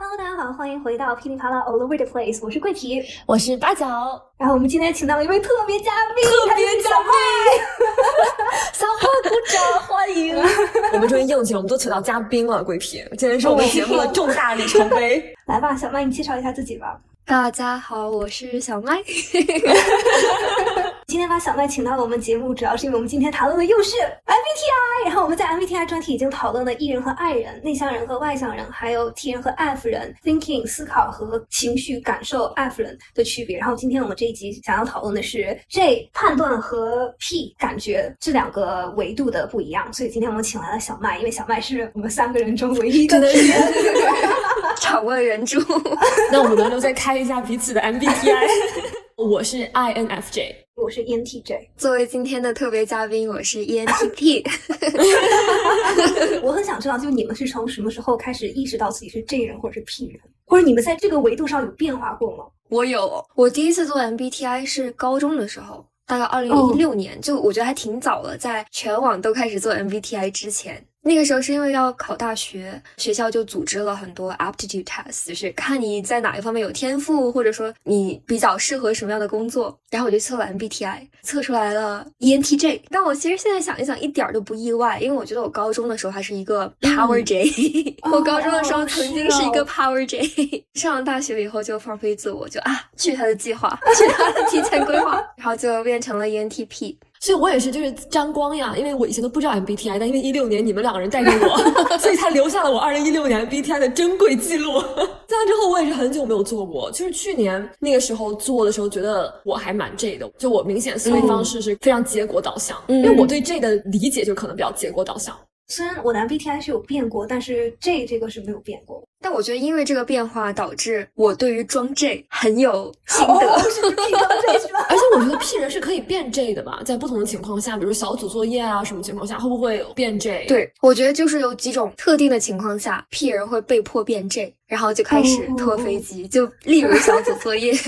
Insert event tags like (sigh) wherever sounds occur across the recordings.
Hello，大家好，欢迎回到噼里啪啦 All Over the Place，我是桂皮，我是八角，然后我们今天请到了一位特别嘉宾，特别嘉宾，(laughs) 小花鼓掌欢迎，(laughs) 我们终于应景了，我们都请到嘉宾了，桂皮，今天是我们节目的重大里程碑，(laughs) 来吧，小麦，你介绍一下自己吧。大家好，我是小麦。今天把小麦请到了我们节目，主要是因为我们今天讨论的又是 MBTI。然后我们在 MBTI 专题已经讨论了 E 人和 I 人、内向人和外向人，还有 T 人和 F 人、Thinking 思考和情绪感受 F 人的区别。然后今天我们这一集想要讨论的是 J 判断和 P 感觉这两个维度的不一样。所以今天我们请来了小麦，因为小麦是我们三个人中唯一一个 (laughs) 人，场外援助。那我们轮流再开一下彼此的 MBTI。(laughs) 我是 INFJ。我是 ENTJ，作为今天的特别嘉宾，我是 ENTP。(laughs) 我很想知道，就你们是从什么时候开始意识到自己是 J 人或者是 P 人，或者你们在这个维度上有变化过吗？我有，我第一次做 MBTI 是高中的时候，大概二零一六年，就我觉得还挺早了，在全网都开始做 MBTI 之前。那个时候是因为要考大学，学校就组织了很多 aptitude test，就是看你在哪一方面有天赋，或者说你比较适合什么样的工作。然后我就测了 MBTI，测出来了 ENTJ。但我其实现在想一想，一点儿都不意外，因为我觉得我高中的时候还是一个 Power J。(laughs) 我高中的时候曾经是一个 Power J，(laughs) 上了大学以后就放飞自我，就啊，去他的计划，(laughs) 去他的提前规划，然后就变成了 ENTP。所以我也是，就是沾光呀，因为我以前都不知道 MBTI，但因为一六年你们两个人带给我，(laughs) 所以才留下了我二零一六年 MBTI 的珍贵记录。(laughs) 在那之后，我也是很久没有做过，就是去年那个时候做的时候，觉得我还蛮 J 的，就我明显思维方式是非常结果导向，因为我对 J 的理解就可能比较结果导向。虽然我的 MBTI 是有变过，但是 J 这个是没有变过。但我觉得，因为这个变化导致我对于装 J 很有心得。(laughs) 而且我觉得 P 人是可以变 J 的吧，在不同的情况下，比如小组作业啊什么情况下，会不会变 J？对，我觉得就是有几种特定的情况下，P 人会被迫变 J，然后就开始拖飞机，就例如小组作业。(laughs)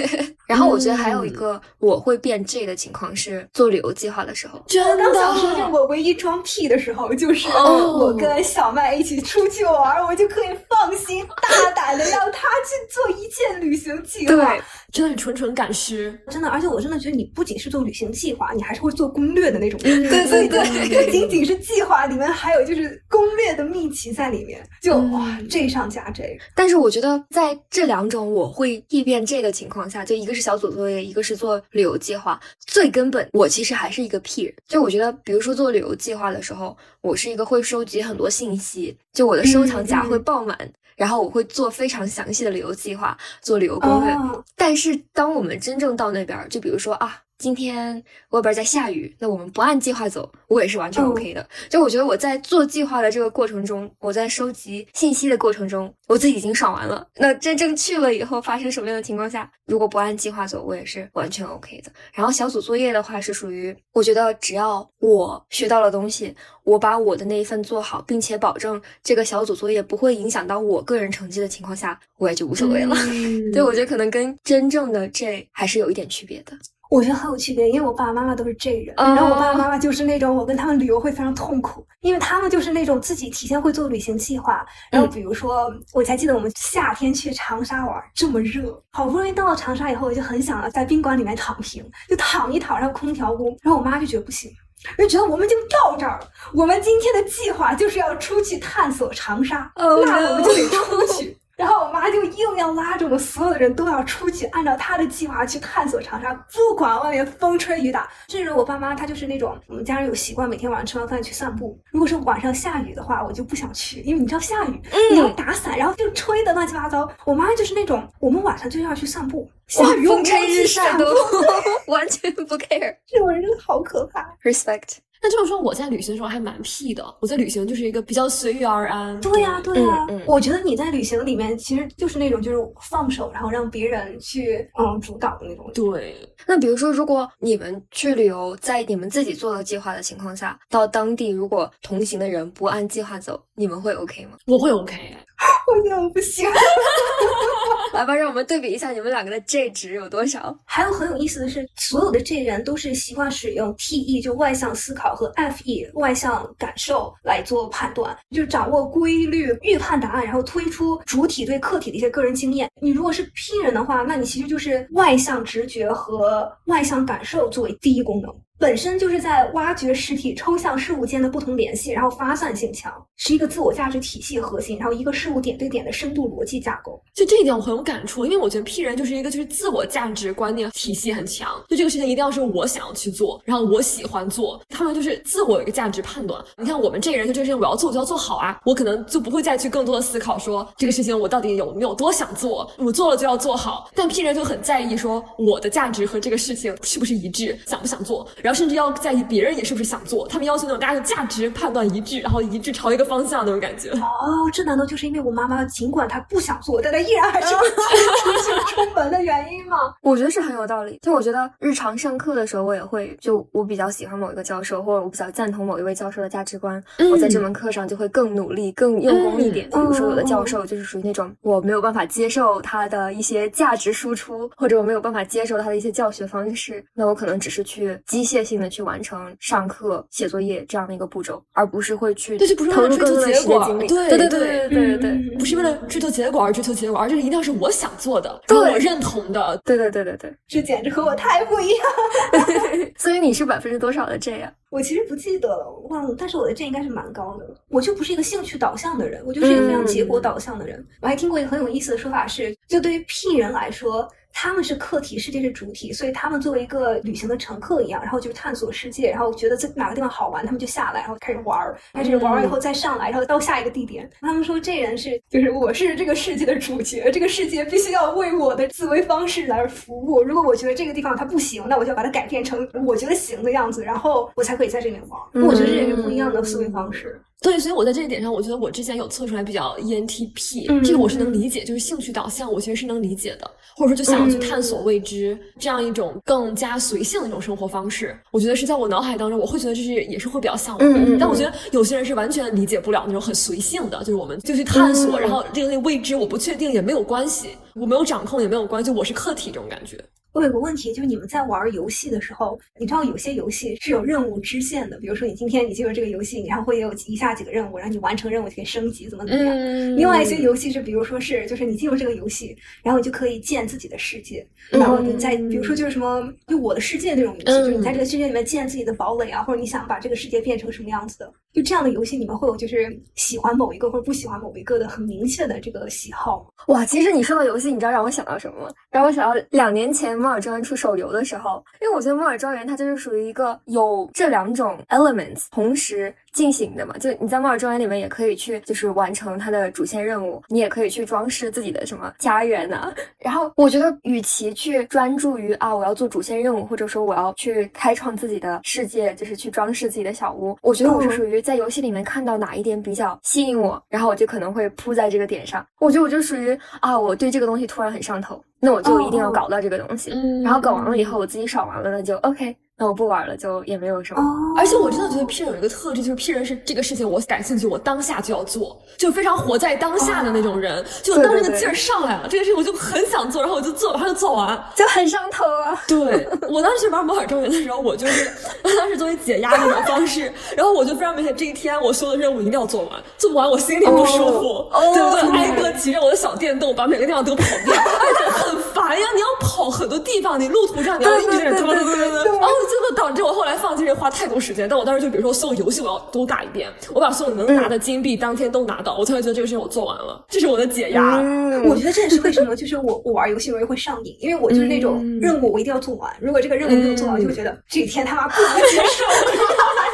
然后我觉得还有一个我会变 J 的情况是做旅游计划的时候。真的？刚想说，就我唯一装 P 的时候，就是我跟小麦一起出去玩，我就可以放心大胆的。让他去做一件旅行计划，对，真的是纯纯赶尸，真的，而且我真的觉得你不仅是做旅行计划，你还是会做攻略的那种，对对对，不仅仅是计划，里面还有就是攻略的秘籍在里面，就哇这上加这。但是我觉得在这两种我会异变这的情况下，就一个是小组作业，一个是做旅游计划，最根本我其实还是一个 P 人。就我觉得，比如说做旅游计划的时候，我是一个会收集很多信息，就我的收藏夹会爆满。然后我会做非常详细的旅游计划，做旅游攻略。但是当我们真正到那边，就比如说啊。今天外边在下雨，那我们不按计划走，我也是完全 OK 的。就我觉得我在做计划的这个过程中，我在收集信息的过程中，我自己已经爽完了。那真正去了以后，发生什么样的情况下，如果不按计划走，我也是完全 OK 的。然后小组作业的话，是属于我觉得只要我学到了东西，我把我的那一份做好，并且保证这个小组作业不会影响到我个人成绩的情况下，我也就无所谓了。(laughs) 对，我觉得可能跟真正的这还是有一点区别的。我觉得很有区别，因为我爸爸妈妈都是 J 人，然后我爸爸妈妈就是那种我跟他们旅游会非常痛苦，因为他们就是那种自己提前会做旅行计划，然后比如说我才记得我们夏天去长沙玩，这么热，好不容易到了长沙以后，我就很想在宾馆里面躺平，就躺一躺，然后空调屋，然后我妈就觉得不行，就觉得我们就到这儿了，我们今天的计划就是要出去探索长沙，那我们就得出去。然后我妈就硬要拉着我们所有的人都要出去，按照她的计划去探索长沙，不管外面风吹雨打。甚至我爸妈他就是那种，我们家人有习惯每天晚上吃完饭去散步。如果是晚上下雨的话，我就不想去，因为你知道下雨，你要打伞，然后就吹的乱七八糟。我妈就是那种，我们晚上就要去散步，下雨风吹日晒都 (laughs) 完全不 care。这种人真的好可怕。Respect。那这么说，我在旅行的时候还蛮屁的。我在旅行就是一个比较随遇而安。对呀，对呀。嗯嗯我觉得你在旅行里面其实就是那种就是放手，然后让别人去嗯主导的那种。对，那比如说，如果你们去旅游，在你们自己做了计划的情况下，到当地如果同行的人不按计划走，你们会 OK 吗？我会 OK。(laughs) 我觉得我不行。(laughs) 来吧，让我们对比一下你们两个的 J 值有多少。还有很有意思的是，所有的 J 人都是习惯使用 TE 就外向思考和 FE 外向感受来做判断，就掌握规律、预判答案，然后推出主体对客体的一些个人经验。你如果是 P 人的话，那你其实就是外向直觉和外向感受作为第一功能。本身就是在挖掘实体抽象事物间的不同联系，然后发散性强，是一个自我价值体系核心，然后一个事物点对点的深度逻辑架构。就这一点我很有感触，因为我觉得 P 人就是一个就是自我价值观念体系很强，就这个事情一定要是我想要去做，然后我喜欢做，他们就是自我有一个价值判断。你看我们这个人就这个事情我要做我就要做好啊，我可能就不会再去更多的思考说这个事情我到底有没有多想做，我做了就要做好。但 P 人就很在意说我的价值和这个事情是不是一致，想不想做，然后甚至要在意别人也是不是想做，他们要求那种大家的价值判断一致，然后一致朝一个方向那种感觉。哦，这难道就是因为我妈妈尽管她不想做，但她依然还是会出 (laughs) 去出门的原因吗？(laughs) 我觉得是很有道理。就我觉得日常上课的时候，我也会就我比较喜欢某一个教授，或者我比较赞同某一位教授的价值观，我在这门课上就会更努力、更用功一点。比如说，有的教授就是属于那种我没有办法接受他的一些价值输出，或者我没有办法接受他的一些教学方式，那我可能只是去机械性的去完成上课、写作业这样的一个步骤，而不是会去对，就不是为了追求结果。对对对对对对，不是为了追求结果而追求结果，而这个一定要是我想做的，对我认同的。对对对对对，这简直和我太不一样。(laughs) 所以你是百分之多少的 G？(laughs) 我其实不记得了，忘了。但是我的 G 应该是蛮高的。我就不是一个兴趣导向的人，我就是一个非常结果导向的人。我还听过一个很有意思的说法是，就对于 P 人来说。他们是客体，世界是主体，所以他们作为一个旅行的乘客一样，然后就是探索世界，然后觉得这哪个地方好玩，他们就下来，然后开始玩儿，开始玩完以后再上来，然后到下一个地点。他们说这人是，就是我是这个世界的主角，这个世界必须要为我的思维方式来服务。如果我觉得这个地方它不行，那我就要把它改变成我觉得行的样子，然后我才可以在这边玩。我觉得这也是不一样的思维方式。对，所以我在这一点上，我觉得我之前有测出来比较 ENTP，、嗯这个我是能理解，就是兴趣导向，我其实是能理解的，或者说就想要去探索未知，这样一种更加随性的一种生活方式，我觉得是在我脑海当中，我会觉得这是也是会比较向往的。嗯嗯嗯但我觉得有些人是完全理解不了那种很随性的，就是我们就去探索，然后这个未知，我不确定也没有关系，我没有掌控也没有关系，就我是客体这种感觉。我有个问题，就是你们在玩游戏的时候，你知道有些游戏是有任务支线的，比如说你今天你进入这个游戏，然后会有以下几个任务，然后你完成任务就可以升级，怎么怎么样。嗯另外一些游戏是，比如说是，就是你进入这个游戏，然后你就可以建自己的世界，然后你在，比如说就是什么，就我的世界那种游戏，就是你在这个世界里面建自己的堡垒啊，或者你想把这个世界变成什么样子的，就这样的游戏，你们会有就是喜欢某一个或者不喜欢某一个的很明确的这个喜好吗？哇，其实你说到游戏，你知道让我想到什么吗？让我想到两年前摩尔庄园出手游的时候，因为我觉得摩尔庄园它就是属于一个有这两种 elements 同时进行的嘛。就你在摩尔庄园里面也可以去就是完成它的主线任务，你也可以去装饰自己的什么家园呐、然后我觉得，与其去专注于啊我要做主线任务，或者说我要去开创自己的世界，就是去装饰自己的小屋，我觉得我是属于在游戏里面看到哪一点比较吸引我，然后我就可能会扑在这个点上。我觉得我就属于啊，我对这个东西突然很上头，那我就一定要搞到这个东西。嗯然后搞完了以后，我自己爽完了，那就 OK，那我不玩了，就也没有什么。哦而且我真的觉得 P 人有一个特质，就是 P 人是这个事情我感兴趣，我当下就要做，就非常活在当下的那种人。就当那个劲儿上来了，这个事情我就很想做，然后我就做，马上就做完。就很上头啊！对 (laughs) 我当时玩摩尔庄园的时候，我就是当时作为解压的一种方式，然后我就非常明显，这一天我所有的任务一定要做完，做不完我心里不舒服，哦对不对？挨个骑着我的小电动，把每个地方都跑遍，而且很烦呀！你要跑很多地方，你路途上你要一直对对对对对对然后这个导致我后来放弃这花太多时间。但我当时就比如说所有游戏我要都打一遍，我把所有能拿的金币当天都拿到，我才会觉得这个事情我做完了，这是我的解压。嗯我觉得这也是为什么，就是我我玩游戏容易会上瘾，因为我就是那种任务我一定要做完，如果这个任务没有做完，我就会觉得这一天他妈不能接受，(laughs)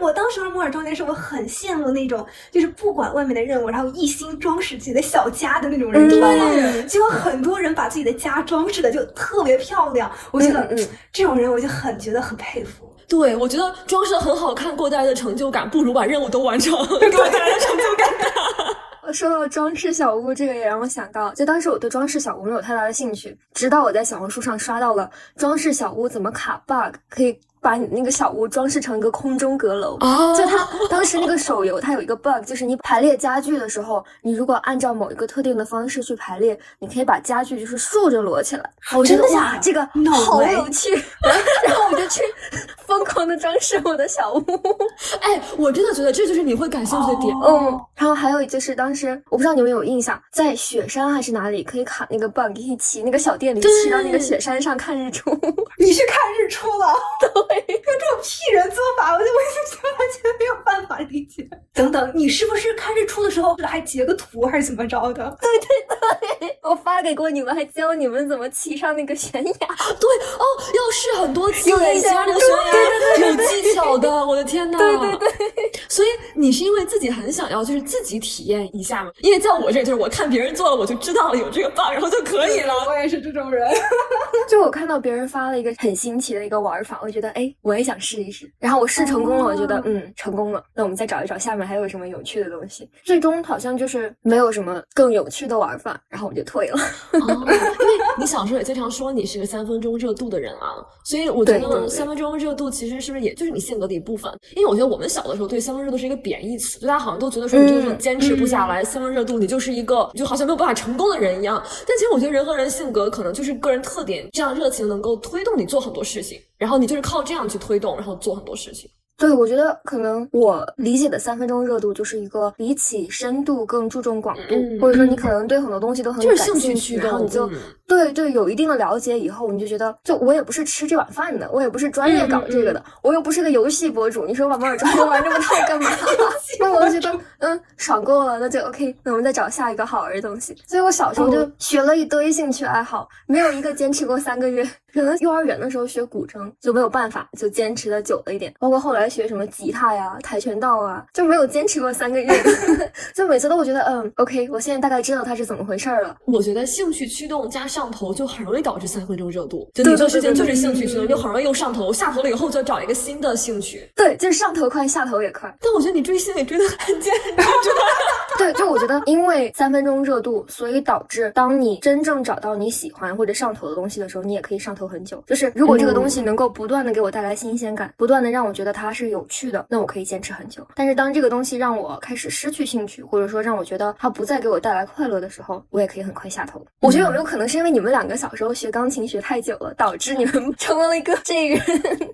我当时玩摩尔庄园的时候，我很羡慕那种就是不管外面的任务，然后一心装饰自己的小家的那种人，你知道吗？结果很多人把自己的家装饰的就特别漂亮，我觉得嗯嗯这种人我就很觉得很佩服。对，我觉得装饰的很好看，给我带来的成就感，不如把任务都完成 (laughs) 给我带来的成就感大。(laughs) 说到装饰小屋，这个也让我想到，就当时我对装饰小屋没有太大的兴趣，直到我在小红书上刷到了装饰小屋怎么卡 bug，可以。把你那个小屋装饰成一个空中阁楼，哦就它当时那个手游，它有一个 bug，就是你排列家具的时候，你如果按照某一个特定的方式去排列，你可以把家具就是竖着摞起来。我觉得哇，这个好有趣，(laughs) 然后我就去疯狂的装饰我的小屋。哎，我真的觉得这就是你会感兴趣的点。嗯，然后还有就是当时我不知道你们有印象，在雪山还是哪里可以卡那个 bug，可以骑那个小电驴骑到那个雪山上看日出。(laughs) 你去看日出了？(laughs) 对。用 (laughs) 这种屁人做法，我就我就完全没有办法理解。等等，你是不是看日出的时候还截个图，还是怎么着的？(laughs) 对对对，我发给过你们，还教你们怎么骑上那个悬崖。对哦，要试很多次，有印象那个悬崖有技巧的，我的天呐。对对对，所以你是因为自己很想要，就是自己体验一下嘛？因为在我这，就是我看别人做了，我就知道了有这个 bug，然后就可以了。我也是这种人。(laughs) 就我看到别人发了一个很新奇的一个玩法，我觉得哎。我也想试一试，然后我试成功了，我觉得嗯成功了。那我们再找一找下面还有什么有趣的东西。最终好像就是没有什么更有趣的玩法，然后我就退了。(laughs) 因为你小时候也经常说你是个三分钟热度的人啊，所以我觉得三分钟热度其实是不是也就是你性格的一部分？因为我觉得我们小的时候对三分钟热度是一个贬义词，就大家好像都觉得说你就是坚持不下来，三分钟热度你就是一个就好像没有办法成功的人一样。但其实我觉得人和人性格可能就是个人特点，这样热情能够推动你做很多事情。然后你就是靠这样去推动，然后做很多事情。对，我觉得可能我理解的三分钟热度就是一个比起深度更注重广度，或者说你可能对很多东西都很感兴趣，然后你就对对有一定的了解以后，你就觉得就我也不是吃这碗饭的，我也不是专业搞这个的，我又不是个游戏博主，你说我把摩尔庄园玩这么大干嘛？(laughs) 那我就觉得嗯爽够了，那就 OK，那我们再找下一个好玩的东西。所以我小时候就学了一堆兴趣爱好，没有一个坚持过三个月。可能幼儿园的时候学古筝就没有办法，就坚持的久了一点，包括后来。学什么吉他呀、跆拳道啊，就没有坚持过三个月，(laughs) (laughs) 就每次都会觉得，嗯，OK，我现在大概知道它是怎么回事了。我觉得兴趣驱动加上头就很容易导致三分钟热度，就你做事情就是兴趣驱动，就很容易又上头，下头了以后就要找一个新的兴趣。对，就是上头快，下头也快。但我觉得你追星也追得很坚持。(laughs) 对，就我觉得，因为三分钟热度，所以导致当你真正找到你喜欢或者上头的东西的时候，你也可以上头很久。就是如果这个东西能够不断的给我带来新鲜感，不断的让我觉得它是有趣的，那我可以坚持很久。但是当这个东西让我开始失去兴趣，或者说让我觉得它不再给我带来快乐的时候，我也可以很快下头。我觉得有没有可能是因为你们两个小时候学钢琴学太久了，导致你们 (laughs) 成为了一个 J 人？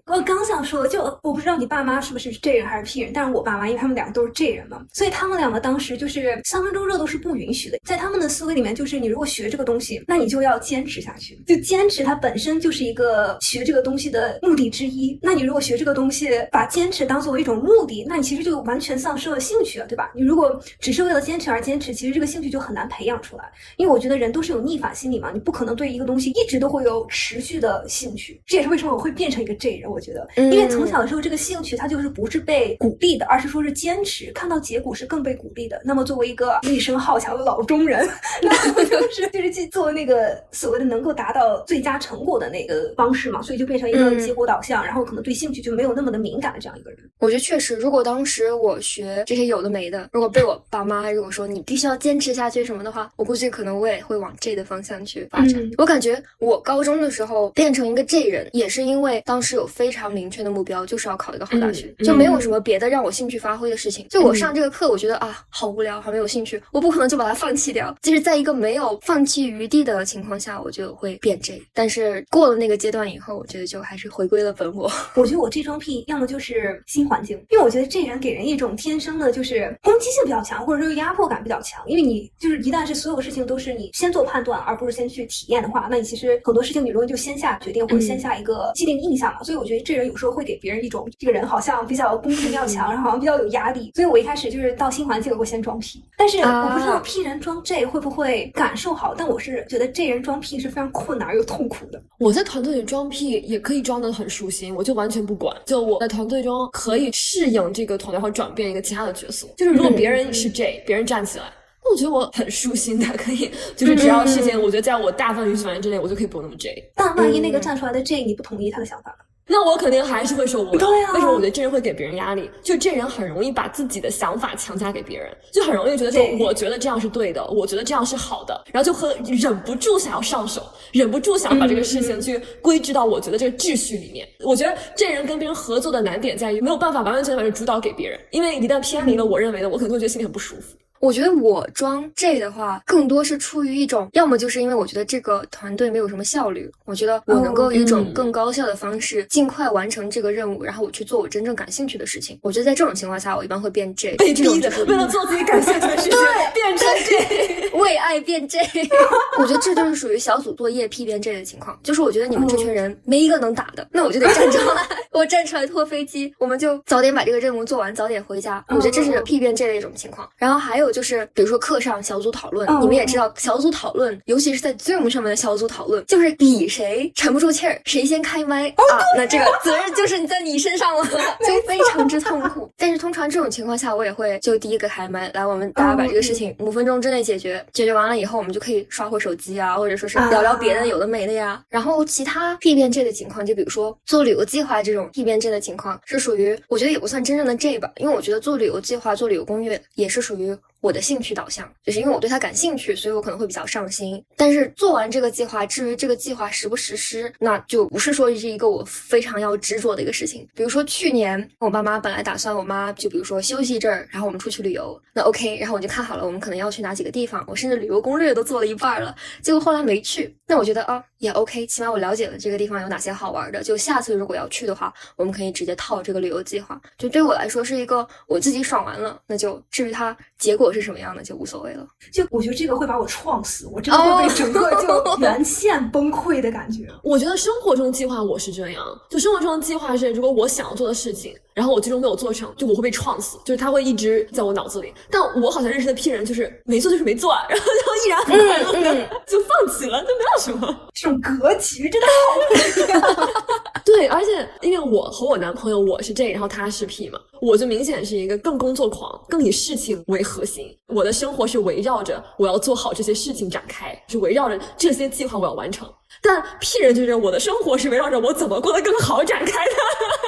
我刚想说，就我不知道你爸妈是不是 J 人还是 P 人，但是我爸妈因为他们两个都是 J 人嘛，所以他们两个当时就是三分钟热度是不允许的，在他们的思维里面，就是你如果学这个东西，那你就要坚持下去，就坚持它本身就是一个学这个东西的目的之一。那你如果学这个东西，把坚持当作为一种目的，那你其实就完全丧失了兴趣了，对吧？你如果只是为了坚持而坚持，其实这个兴趣就很难培养出来。因为我觉得人都是有逆反心理嘛，你不可能对一个东西一直都会有持续的兴趣。这也是为什么我会变成一个 J 人。我觉得，因为从小的时候这个兴趣它就是不是被鼓励的，而是说是坚持，看到结果是更被鼓励的。那么作为一个一生好强的老中人，(laughs) 那我就是就是去做那个所谓的能够达到最佳成果的那个方式嘛，所以就变成一个结果导向，然后可能对兴趣就没有那么的敏感的这样一个人。我觉得确实，如果当时我学这些有的没的，如果被我爸妈如果说你必须要坚持下去什么的话，我估计可能我也会往 J 的方向去发展。我感觉我高中的时候变成一个 J 人，也是因为当时有非常明确的目标，就是要考一个好大学，就没有什么别的让我兴趣发挥的事情。就我上这个课，我觉得啊，好无聊，好没有兴趣，我不可能就把它放弃掉。就是在一个没有放弃余地的情况下，我就会变 J。但是过了那个阶段以后，我觉得就还是回归了本我。(laughs) 我觉得我这装癖要么就是新环境，因为我觉得这人给人一种天生的就是攻击性比较强，或者说压迫感比较强。因为你就是一旦是所有事情都是你先做判断，而不是先去体验的话，那你其实很多事情你容易就先下决定或者先下一个既定印象嘛。所以我觉得这人有时候会给别人一种这个人好像比较攻击性比较强，然后好像比较有压力。所以我一开始就是到新环境我会先装屁，但是我不知道 P 人装 J 会不会感受好，但我是觉得这人装屁是非常困难又痛苦的。我在团队里装屁也可以装得很舒心，我就完全不管。就我在团队中可以适应这个团队，或转变一个其他的角色。就是如果别人是 J，别人站起来，那我觉得我很舒心的，可以就是只要事情，我觉得在我大范围范围之内，我就可以不用那么 J。但万一那个站出来的 J 你不同意他的想法呢？那我肯定还是会说我对啊为什么我觉得这人会给别人压力？就这人很容易把自己的想法强加给别人，就很容易觉得说我觉得这样是对的，我觉得这样是好的，然后就很忍不住想要上手，忍不住想把这个事情去归置到我觉得这个秩序里面。我觉得这人跟别人合作的难点在于没有办法完完全全把主导给别人，因为一旦偏离了我认为的，我可能会觉得心里很不舒服。我觉得我装 J 的话，更多是出于一种，要么就是因为我觉得这个团队没有什么效率，我觉得我能够以一种嗯更高效的方式，尽快完成这个任务，然后我去做我真正感兴趣的事情。我觉得在这种情况下，我一般会变 J。被逼的这种就是，为了做自己感兴趣的事情，对变成这。为爱变 J，(laughs) 我觉得这就是属于小组作业 P 变 J 的情况。就是我觉得你们这群人没一个能打的，那我就得站出来，我站出来拖飞机，我们就早点把这个任务做完，早点回家。我觉得这是 P 变 J 的一种情况。然后还有就是，比如说课上小组讨论，哦你们也知道，小组讨论，尤其是在 Zoom 上面的小组讨论，就是比谁沉不住气儿，谁先开麦啊，那这个责任就是你在你身上了，(laughs) 就非常之痛苦。但是通常这种情况下，我也会就第一个开麦，来，我们大家把这个事情五分钟之内解决，解决完了以后，我们就可以刷会手机啊，或者说是聊聊别的有的没的呀。然后其他 P 变 J 的情况，就比如说做旅游计划这种 P 变 J 的情况，是属于我觉得也不算真正的 J 吧，因为我觉得做旅游计划、做旅游攻略也是属于。我的兴趣导向，就是因为我对它感兴趣，所以我可能会比较上心。但是做完这个计划，至于这个计划实不实施，那就不是说是一个我非常要执着的一个事情。比如说去年我爸妈本来打算我妈就比如说休息一阵儿，然后我们出去旅游，那 OK，然后我就看好了我们可能要去哪几个地方，我甚至旅游攻略都做了一半了，结果后来没去。那我觉得啊也 OK，起码我了解了这个地方有哪些好玩的，就下次如果要去的话，我们可以直接套这个旅游计划。就对我来说是一个我自己爽完了，那就至于它结果是什么样的就无所谓了。就我觉得这个会把我撞死，我真的会被整个就 (laughs) 原线崩溃的感觉。我觉得生活中计划我是这样，就生活中的计划是，如果我想要做的事情，然后我最终没有做成，就我会被创死，就是它会一直在我脑子里。但我好像认识的 P 人就是没做就是没做，然后就依然很快乐的、(laughs) 就放弃了，就没有什么。这种格局真的好不一样。(laughs) 对，而且因为我和我男朋友我是 J，然后他是 P 嘛，我就明显是一个更工作狂，更以事情为核心。我的生活是围绕着我要做好这些事情展开，是围绕着这些计划我要完成。但 P 人就是我的生活是围绕着我怎么过得更好展开的。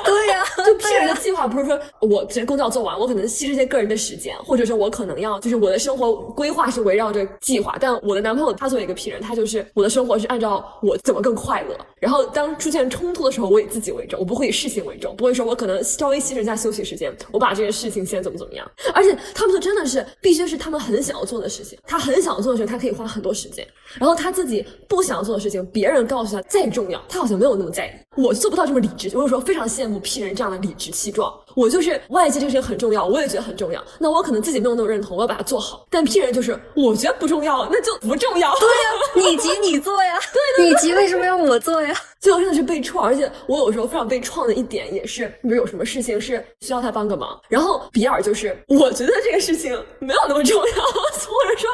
对呀、(laughs) 就 P 人的计划不是说我这工作要做完，我可能牺牲些个人的时间，或者说我可能要就是我的生活规划是围绕着计划。但我的男朋友他作为一个 P 人，他就是我的生活是按照我怎么更快乐。然后当出现冲突的时候，我以自己为重，我不会以事情为重，不会说我可能稍微牺牲一下休息时间，我把这件事情先怎么怎么样。而且他们就真的是必须是他们很想要做的事情，他很想要做的事情，他可以花很多时间。然后他自己不想要做的事情，别人告诉他再重要，他好像没有那么在意。我做不到这么理直，我有时候非常羡慕 P 人这样的理直气壮。我就是外界这个事情很重要，我也觉得很重要，那我可能自己没有那么认同，我要把它做好。但 P 人就是我觉得不重要，那就不重要。对呀、你急你做呀，对你急为什么要我做呀？最后真的是被创，而且我有时候非常被创的一点也是，比如有什么事情是需要他帮个忙，然后比尔就是我觉得这个事情没有那么重要，或者说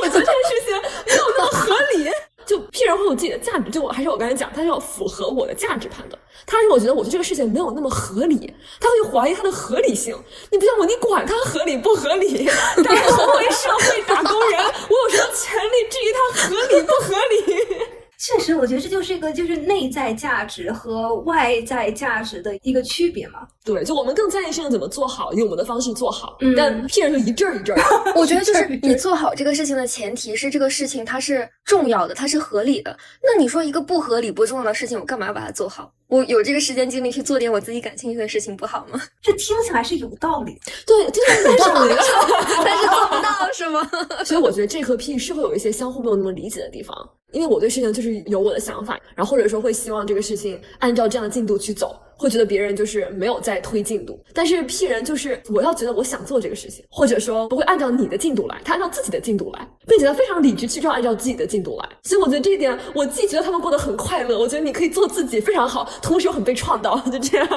我觉得这个事情没有那么合理。(laughs) 就 P 人会有自己的价值，就我还是我刚才讲，他要符合我的价值判断。他如果觉得我对这个事情没有那么合理，他会怀疑他的合理性。你不像我，你管他合理不合理？但是作为社会打工人，我有什么权利质疑他合理不合理？确实，我觉得这就是一个就是内在价值和外在价值的一个区别嘛。对，就我们更在意事情怎么做好，用我们的方式做好。嗯但骗人就一阵儿一阵儿。(laughs) 我觉得就是你做好这个事情的前提是这个事情它是重要的，它是合理的。那你说一个不合理不重要的事情，我干嘛要把它做好？我有这个时间精力去做点我自己感兴趣的事情，不好吗？(laughs) 这听起来是有道理。对，听起来有道理。(laughs) 但是 (laughs) 做不到是吗？所以我觉得这和 P 是会有一些相互没有那么理解的地方，因为我对事情就是有我的想法，然后或者说会希望这个事情按照这样的进度去走，会觉得别人就是没有在推进度。但是 P 人就是我要觉得我想做这个事情，或者说不会按照你的进度来，他按照自己的进度来，并且他非常理直气壮按照自己的进度来。所以我觉得这一点，我既觉得他们过得很快乐，我觉得你可以做自己非常好，同时又很被创到，就这样。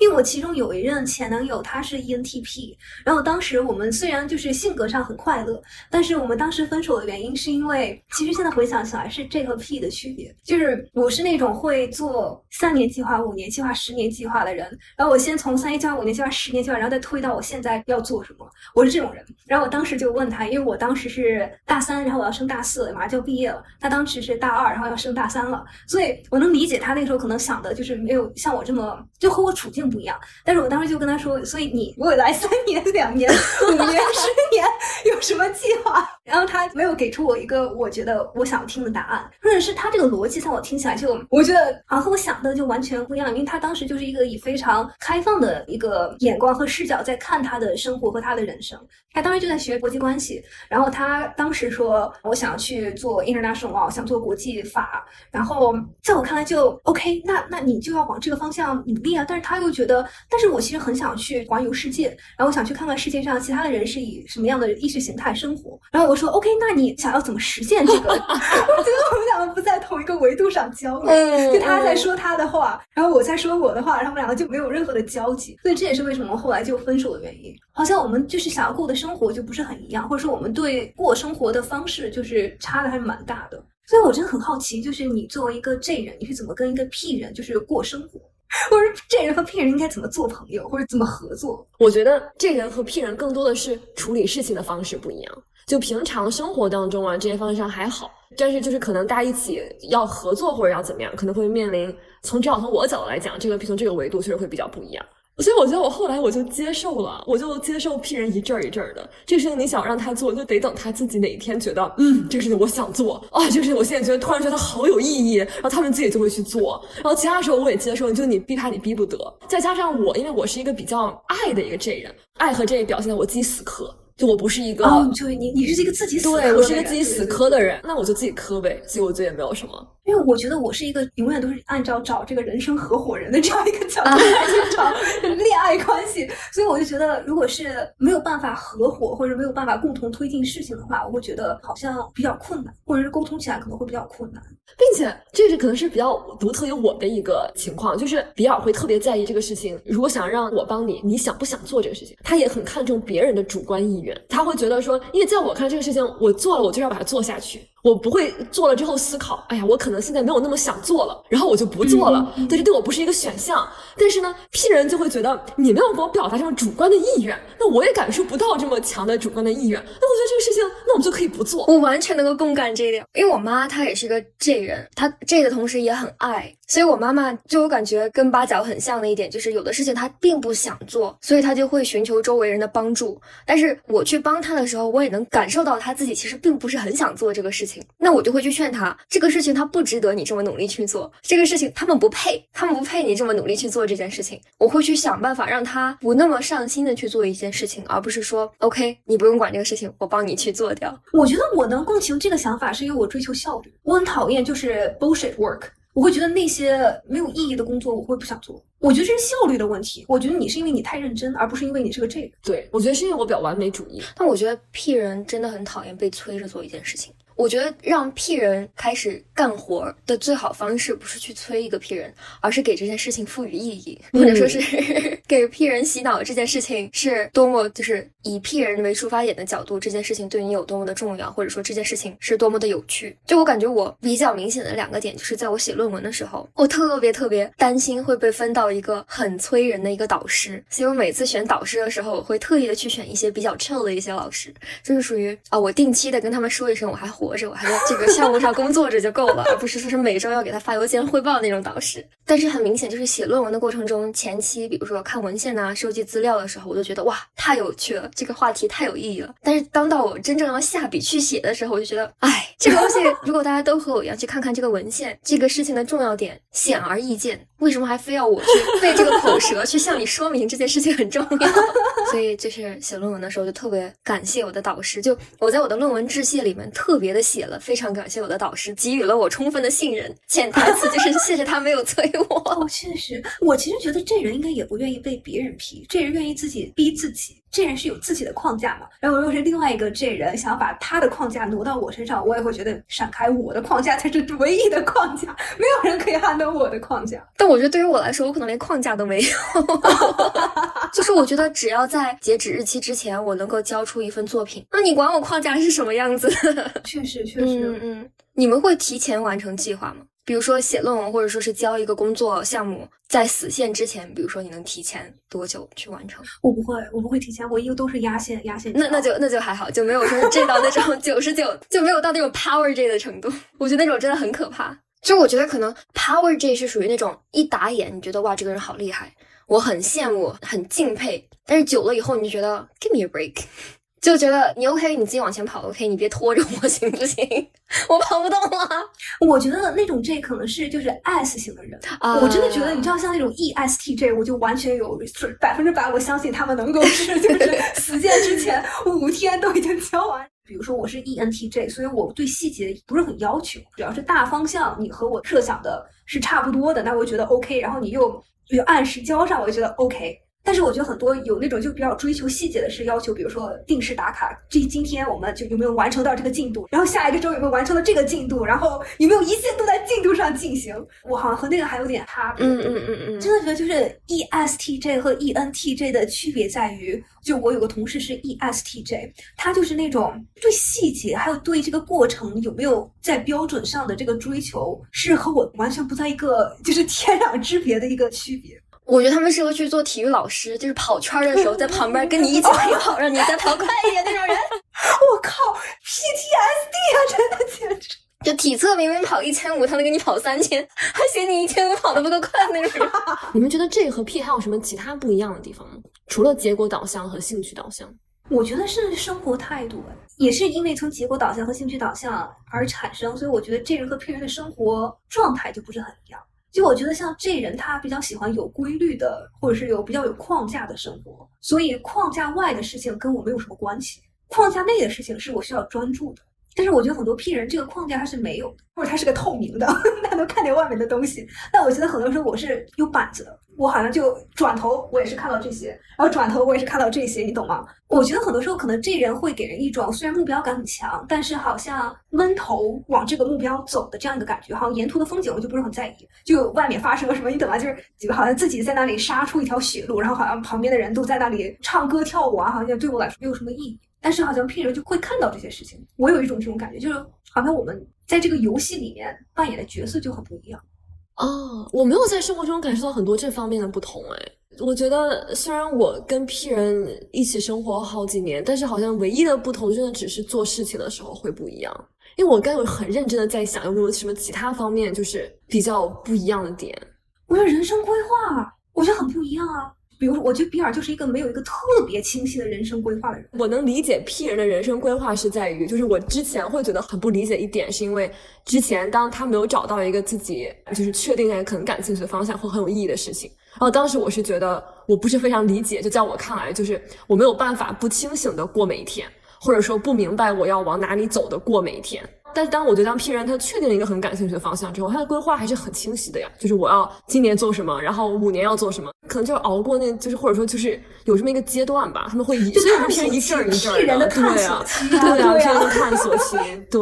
因为我其中有一任前男友，他是 ENTP，然后当时我们虽然就是性格上很快乐，但是我们当时分手的原因是因为，其实现在回想起来是 J 和 P 的区别，就是我是那种会做三年计划、五年计划、十年年计划的人。然后我先从三年计划、五年计划、十年计划，然后再推到我现在要做什么。我是这种人。然后我当时就问他，因为我当时是大三，然后我要升大四，马上就要毕业了。他当时是大二，然后要升大三了，所以我能理解他那个时候可能想的就是没有像我这么，就和我处境不一样。但是我当时就跟他说，所以你未来三年、两年、五年、十年有什么计划？然后他没有给出我一个我觉得我想听的答案，或者是他这个逻辑在我听起来就我觉得好像和我想的就完全不一样，因为他当时就是一个以非常开放的一个眼光和视角在看他的生活和他的人生。他当时就在学国际关系，然后他当时说我想去做 international 想做国际法，然后在我看来就 OK，那那你就要往这个方向努力啊。但是他又觉得，但是我其实很想去环游世界，然后我想去看看世界上其他的人是以什么样的意识形态生活。然后我说 OK，那你想要怎么实现这个？(laughs) 我觉得我们两个不在同一个维度上交流，就他在说他的话，然后我在说我的话，然后我们两个就没有任何的交集。所以这也是为什么后来就分手的原因。好像我们就是想要过的生活就不是很一样，或者说我们对过生活的方式就是差的还是蛮大的。所以我真的很好奇，就是你作为一个 J 人，你是怎么跟一个 P 人就是过生活，(laughs) 或者 J 人和 P 人应该怎么做朋友，或者怎么合作？我觉得 J 人和 P 人更多的是处理事情的方式不一样。就平常生活当中啊，这些方式上还好，但是就是可能大家一起要合作或者要怎么样，可能会面临从至少从我角度来讲，这个从这个维度确实会比较不一样。所以我觉得我后来我就接受了，我就接受 P 人一阵儿一阵儿的。这个事情你想让他做，就得等他自己哪一天觉得，嗯，这个事情我想做啊，这个事情我现在觉得突然觉得好有意义，然后他们自己就会去做。然后其他时候我也接受，就你逼他你逼不得。再加上我，因为我是一个比较爱的一个 J 人，爱和 J 表现在我自己死磕。就我不是一个，就你你是一个自己死对我是一个自己死磕的人，那我就自己磕呗。所以我觉得也没有什么。因为我觉得我是一个永远都是按照找这个人生合伙人的这样一个角度来去找恋爱关系，所以我就觉得，如果是没有办法合伙或者没有办法共同推进事情的话，我会觉得好像比较困难，或者是沟通起来可能会比较困难。并且这是可能是比较独特于我的一个情况，就是比尔会特别在意这个事情。如果想让我帮你，你想不想做这个事情？他也很看重别人的主观意愿，他会觉得说，因为在我看这个事情，我做了，我就要把它做下去。我不会做了之后思考，哎呀，我可能现在没有那么想做了，然后我就不做了。但是对我不是一个选项。但是呢，P 人就会觉得你没有给我表达这种主观的意愿，那我也感受不到这么强的主观的意愿。那我觉得这个事情，那我们就可以不做。我完全能够共感这一点，因为我妈她也是个 J 人，她 J 的同时也很爱。所以，我妈妈就我感觉跟八角很像的一点，就是有的事情她并不想做，所以她就会寻求周围人的帮助。但是我去帮她的时候，我也能感受到她自己其实并不是很想做这个事情。那我就会去劝她，这个事情她不值得你这么努力去做，这个事情他们不配，他们不配你这么努力去做这件事情。我会去想办法让她不那么上心的去做一件事情，而不是说 OK，你不用管这个事情，我帮你去做掉。我觉得我能共情这个想法，是因为我追求效率，我很讨厌就是 bullshit work。我会觉得那些没有意义的工作，我会不想做。我觉得这是效率的问题。我觉得你是因为你太认真，而不是因为你是个这个。对，我觉得是因为我比较完美主义。但我觉得 P 人真的很讨厌被催着做一件事情。我觉得让 P 人开始干活的最好方式，不是去催一个 P 人，而是给这件事情赋予意义，或者说是 (laughs) 给 P 人洗脑。这件事情是多么就是以 P 人为出发点的角度，这件事情对你有多么的重要，或者说这件事情是多么的有趣。就我感觉，我比较明显的两个点，就是在我写论文的时候，我特别特别担心会被分到一个很催人的一个导师，所以我每次选导师的时候，我会特意的去选一些比较 chill 的一些老师，就是属于啊，我定期的跟他们说一声我还活着，我还在这个项目上工作着就够了，而不是说是每周要给他发邮件汇报那种导师。但是很明显，就是写论文的过程中，前期比如说看文献呐、收集资料的时候，我就觉得哇，太有趣了，这个话题太有意义了。但是当到我真正要下笔去写的时候，我就觉得，哎，这个东西如果大家都和我一样去看看这个文献，这个事情的重要点显而易见，为什么还非要我去 (laughs) 费这个口舌去向你说明这件事情很重要？(laughs) 所以就是写论文的时候就特别感谢我的导师，就我在我的论文致谢里面特别的写了，非常感谢我的导师给予了我充分的信任，潜台词就是谢谢他没有催我。哦，确实，我其实觉得这人应该也不愿意被别人批，这人愿意自己逼自己。这人是有自己的框架嘛？然后如果是另外一个这人想要把他的框架挪到我身上，我也会觉得闪开，我的框架才是唯一的框架，没有人可以撼动我的框架。但我觉得对于我来说，我可能连框架都没有。(laughs) 就是我觉得只要在截止日期之前，我能够交出一份作品，那你管我框架是什么样子？确实，确实，嗯嗯。你们会提前完成计划吗？比如说写论文，或者说是交一个工作项目，在死线之前，比如说你能提前多久去完成？我不会，我不会提前，我一个都是压线，压线。那那就那就还好，就没有说是 J 到那种 (laughs) 九十九，就没有到那种 Power J 的程度。我觉得那种真的很可怕。就我觉得可能 Power J 是属于那种一打眼，你觉得哇这个人好厉害，我很羡慕，很敬佩。但是久了以后，你就觉得 Give me a break。就觉得你 OK，你自己往前跑 OK，你别拖着我行不行？(laughs) 我跑不动了。我觉得那种 J 可能是就是 S 型的人啊，我真的觉得你知道像那种 ESTJ，我就完全有百分之百我相信他们能够是就是死线之前五天都已经交完。(laughs) 比如说我是 ENTJ，所以我对细节不是很要求，只要是大方向你和我设想的是差不多的，那我觉得 OK。然后你又又按时交上，我就觉得 OK。但是我觉得很多有那种就比较追求细节的是要求，比如说定时打卡，这今天我们就有没有完成到这个进度，然后下一个周有没有完成到这个进度，然后有没有一切都在进度上进行。我好像和那个还有点差别。嗯嗯嗯嗯，真的觉得就是 ESTJ 和 ENTJ 的区别在于，就我有个同事是 ESTJ，他就是那种对细节还有对这个过程有没有在标准上的这个追求，是和我完全不在一个就是天壤之别的一个区别。我觉得他们适合去做体育老师，就是跑圈的时候在旁边跟你一起 (laughs) 陪跑，让你再跑快一点那种人。(laughs) 我靠，PTSD 啊，真的简直！就体测明明跑一千五，他能给你跑三千，(laughs) 还嫌你一千五跑的不够快那种人。你们觉得这和 P 还有什么其他不一样的地方吗？除了结果导向和兴趣导向，我觉得是生活态度，也是因为从结果导向和兴趣导向而产生，所以我觉得这人和 P 人的生活状态就不是很一样。就我觉得像这人，他比较喜欢有规律的，或者是有比较有框架的生活，所以框架外的事情跟我没有什么关系，框架内的事情是我需要专注的。但是我觉得很多 P 人这个框架他是没有的，或者他是个透明的，(laughs) 他能看见外面的东西。但我觉得很多时候我是有板子的。我好像就转头，我也是看到这些，然后转头我也是看到这些，你懂吗？我觉得很多时候可能这人会给人一种虽然目标感很强，但是好像闷头往这个目标走的这样一个感觉。好像沿途的风景我就不是很在意，就外面发生了什么，你懂吗？就是好像自己在那里杀出一条血路，然后好像旁边的人都在那里唱歌跳舞啊，好像对我来说没有什么意义。但是好像 P 人就会看到这些事情，我有一种这种感觉，就是好像我们在这个游戏里面扮演的角色就很不一样。哦，我没有在生活中感受到很多这方面的不同哎。我觉得虽然我跟 P 人一起生活好几年，但是好像唯一的不同真的只是做事情的时候会不一样。因为我刚有很认真的在想有没有什么其他方面就是比较不一样的点。我觉得人生规划，我觉得很不一样啊。比如，我觉得比尔就是一个没有一个特别清晰的人生规划的人。我能理解 P 人的人生规划是在于，就是我之前会觉得很不理解一点，是因为之前当他没有找到一个自己就是确定在可能感兴趣的方向或很有意义的事情，然后当时我是觉得我不是非常理解，就在我看来，就是我没有办法不清醒的过每一天，或者说不明白我要往哪里走的过每一天。但是当我觉得当 P 人他确定了一个很感兴趣的方向之后，他的规划还是很清晰的呀。就是我要今年做什么，然后五年要做什么，可能就是熬过那，就是或者说就是有这么一个阶段吧。他们会一，所以他们是一阵儿一阵儿的，对啊，对啊，偏探索期。对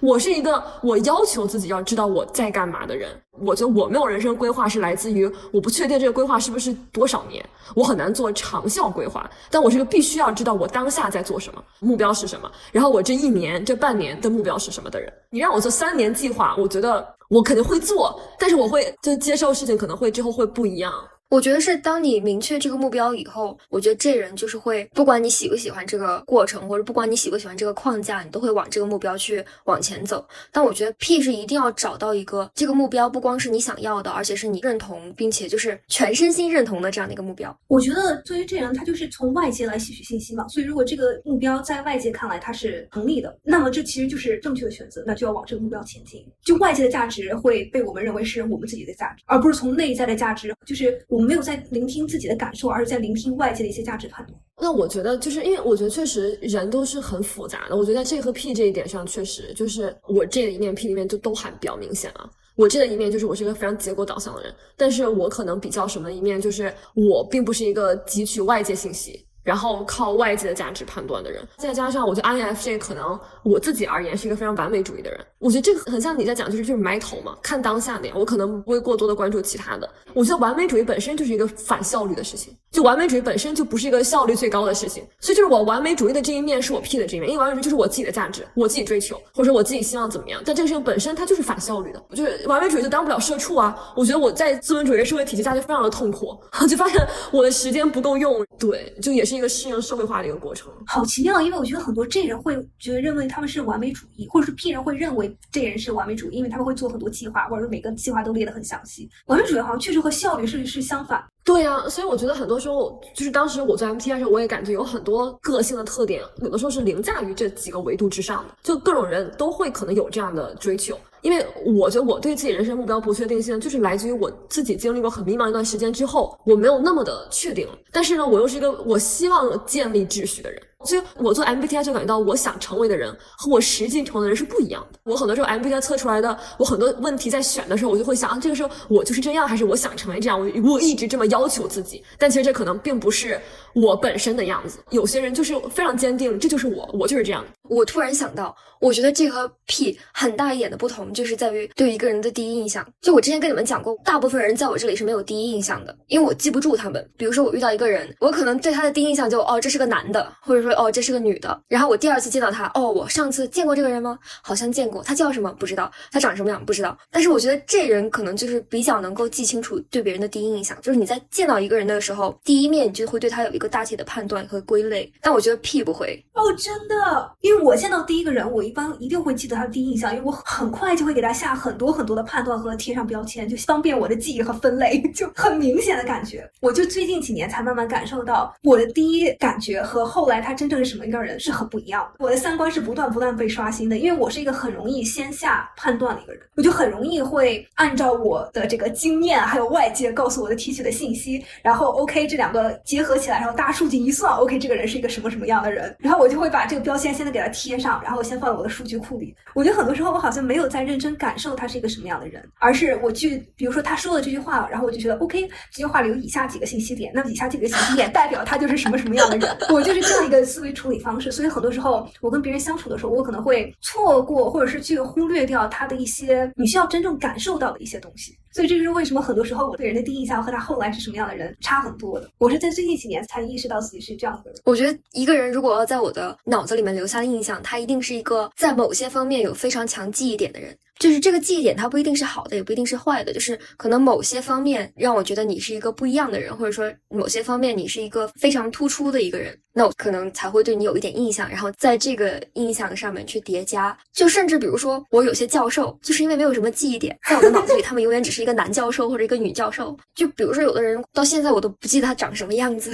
我是一个我要求自己要知道我在干嘛的人。我觉得我没有人生规划是来自于我不确定这个规划是不是多少年，我很难做长效规划。但我是个必须要知道我当下在做什么，目标是什么，然后我这一年这半年的目标是什么的人。你让我做三年计划，我觉得我肯定会做，但是我会就接受事情可能会之后会不一样。我觉得是当你明确这个目标以后，我觉得这人就是会，不管你喜不喜欢这个过程，或者不管你喜不喜欢这个框架，你都会往这个目标去往前走。但我觉得 P 是一定要找到一个这个目标，不光是你想要的，而且是你认同并且就是全身心认同的这样的一个目标。我觉得作为这人，他就是从外界来吸取信息嘛，所以如果这个目标在外界看来它是成立的，那么这其实就是正确的选择，那就要往这个目标前进。就外界的价值会被我们认为是我们自己的价值，而不是从内在的价值，就是。我我没有在聆听自己的感受，而是在聆听外界的一些价值判断。那我觉得，就是因为我觉得确实人都是很复杂的。我觉得在 J 和 P 这一点上，确实就是我 J 的一面 P 的一面就都还比较明显啊。我 J 的一面就是我是一个非常结果导向的人，但是我可能比较什么的一面就是我并不是一个汲取外界信息。然后靠外界的价值判断的人，再加上我觉得 INFJ 可能我自己而言是一个非常完美主义的人。我觉得这个很像你在讲，就是就是埋头嘛，看当下那样。我可能不会过多的关注其他的。我觉得完美主义本身就是一个反效率的事情。就完美主义本身就不是一个效率最高的事情，所以就是我完美主义的这一面是我 P 的这一面，因为完美主义就是我自己的价值，我自己追求，或者说我自己希望怎么样。但这个事情本身它就是反效率的，就是完美主义就当不了社畜啊。我觉得我在资本主义社会体系下就非常的痛苦，(laughs) 就发现我的时间不够用，对，就也是一个适应社会化的一个过程。好奇妙，因为我觉得很多 J 人会觉得认为他们是完美主义，或者是 P 人会认为这人是完美主义，因为他们会做很多计划，或者说每个计划都列得很详细。完美主义好像确实和效率是是相反。对呀，所以我觉得很多时候，就是当时我做 MBTI 的时候，我也感觉有很多个性的特点，有的时候是凌驾于这几个维度之上的。就各种人都会可能有这样的追求，因为我觉得我对自己人生目标不确定性，就是来自于我自己经历过很迷茫一段时间之后，我没有那么的确定。但是呢，我又是一个我希望建立秩序的人。所以我做 MBTI 就感觉到，我想成为的人和我实际成为的人是不一样的。我很多时候 MBTI 测出来的，我很多问题在选的时候，我就会想，啊，这个时候我就是这样，还是我想成为这样？我我一直这么要求自己，但其实这可能并不是我本身的样子。有些人就是非常坚定，这就是我，我就是这样。我突然想到，我觉得这和 P 很大一点的不同，就是在于对一个人的第一印象。就我之前跟你们讲过，大部分人在我这里是没有第一印象的，因为我记不住他们。比如说我遇到一个人，我可能对他的第一印象就，哦，这是个男的，或者说，哦，这是个女的。然后我第二次见到她，哦，我上次见过这个人吗？好像见过。她叫什么？不知道。她长什么样？不知道。但是我觉得这人可能就是比较能够记清楚对别人的第一印象，就是你在见到一个人的时候，第一面你就会对他有一个大体的判断和归类。但我觉得 P 不会哦，真的，因为我见到第一个人，我一般一定会记得他的第一印象，因为我很快就会给他下很多很多的判断和贴上标签，就方便我的记忆和分类，(laughs) 就很明显的感觉。我就最近几年才慢慢感受到，我的第一感觉和后来他真正是什么一个人。是很不一样的。我的三观是不断不断被刷新的，因为我是一个很容易先下判断的一个人，我就很容易会按照我的这个经验，还有外界告诉我的提取的信息，然后 OK 这两个结合起来，然后大数据一算，OK 这个人是一个什么什么样的人，然后我就会把这个标签先给他贴上，然后先放在我的数据库里。我觉得很多时候我好像没有在认真感受他是一个什么样的人，而是我去，比如说他说的这句话，然后我就觉得 OK 这句话里有以下几个信息点，那么以下几个信息点代表他就是什么什么样的人，我就是这样一个思维处理方式。所以很多时候，我跟别人相处的时候，我可能会错过，或者是去忽略掉他的一些你需要真正感受到的一些东西。所以这就是为什么很多时候我对人的第一印象和他后来是什么样的人差很多的。我是在最近几年才意识到自己是这样的人。我觉得一个人如果要在我的脑子里面留下印象，他一定是一个在某些方面有非常强记忆点的人。就是这个记忆点，它不一定是好的，也不一定是坏的，就是可能某些方面让我觉得你是一个不一样的人，或者说某些方面你是一个非常突出的一个人，那我可能才会对你有一点印象，然后在这个印象上面去叠加。就甚至比如说，我有些教授，就是因为没有什么记忆点，在我的脑子里，他们永远只是一个男教授或者一个女教授。就比如说，有的人到现在我都不记得他长什么样子，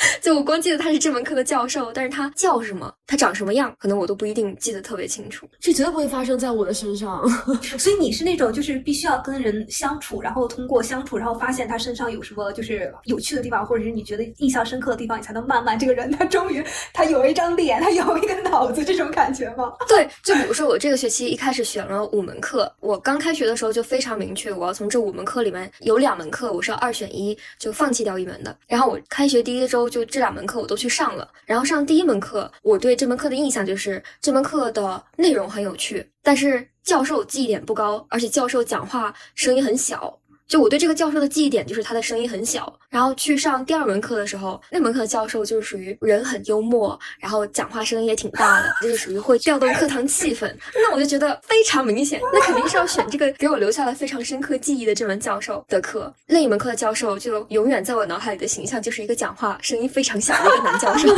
(laughs) 就我光记得他是这门课的教授，但是他叫什么，他长什么样，可能我都不一定记得特别清楚。这绝对不会发生在我的身上，(laughs) 所以你。是那种就是必须要跟人相处，然后通过相处，然后发现他身上有什么就是有趣的地方，或者是你觉得印象深刻的地方，你才能慢慢这个人他终于他有一张脸，他有一个脑子这种感觉吗？(laughs) 对，就比如说我这个学期一开始选了五门课，我刚开学的时候就非常明确，我要从这五门课里面有两门课我是要二选一，就放弃掉一门的。然后我开学第一周就这两门课我都去上了，然后上第一门课，我对这门课的印象就是这门课的内容很有趣，但是。教授记忆点不高，而且教授讲话声音很小。就我对这个教授的记忆点就是他的声音很小。然后去上第二门课的时候，那门课的教授就是属于人很幽默，然后讲话声音也挺大的，就是属于会调动课堂气氛。那我就觉得非常明显，那肯定是要选这个给我留下了非常深刻记忆的这门教授的课。另一门课的教授就永远在我脑海里的形象就是一个讲话声音非常小的一个男教授。